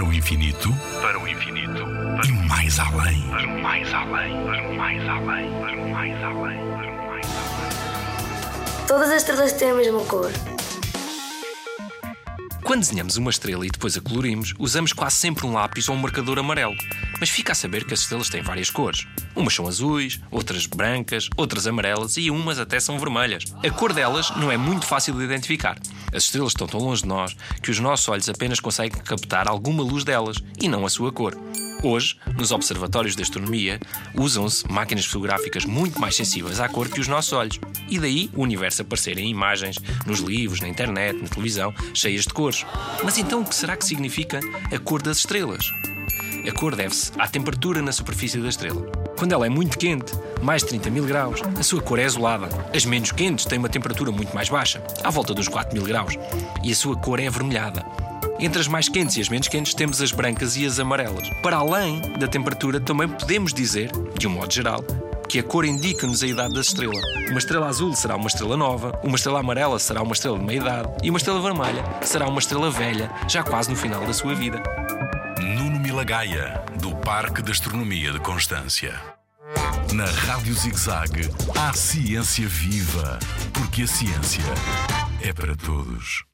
Para o infinito, para o infinito, para e mais além, para o mais além, para o mais além, para o mais além, para o mais além. Todas as estrelas têm a mesma cor. Quando desenhamos uma estrela e depois a colorimos, usamos quase sempre um lápis ou um marcador amarelo. Mas fica a saber que as estrelas têm várias cores. Umas são azuis, outras brancas, outras amarelas e umas até são vermelhas. A cor delas não é muito fácil de identificar. As estrelas estão tão longe de nós que os nossos olhos apenas conseguem captar alguma luz delas e não a sua cor. Hoje, nos observatórios de astronomia, usam-se máquinas fotográficas muito mais sensíveis à cor que os nossos olhos. E daí o universo aparecer em imagens, nos livros, na internet, na televisão, cheias de cores. Mas então o que será que significa a cor das estrelas? A cor deve-se à temperatura na superfície da estrela. Quando ela é muito quente, mais de 30 mil graus, a sua cor é azulada. As menos quentes têm uma temperatura muito mais baixa, à volta dos 4 mil graus, e a sua cor é avermelhada. Entre as mais quentes e as menos quentes temos as brancas e as amarelas. Para além da temperatura, também podemos dizer, de um modo geral, que a cor indica-nos a idade da estrela. Uma estrela azul será uma estrela nova, uma estrela amarela será uma estrela de meia idade e uma estrela vermelha será uma estrela velha, já quase no final da sua vida. Nuno Milagaya, do Parque de Astronomia de Constância. Na Rádio ZigZag, há ciência viva, porque a ciência é para todos.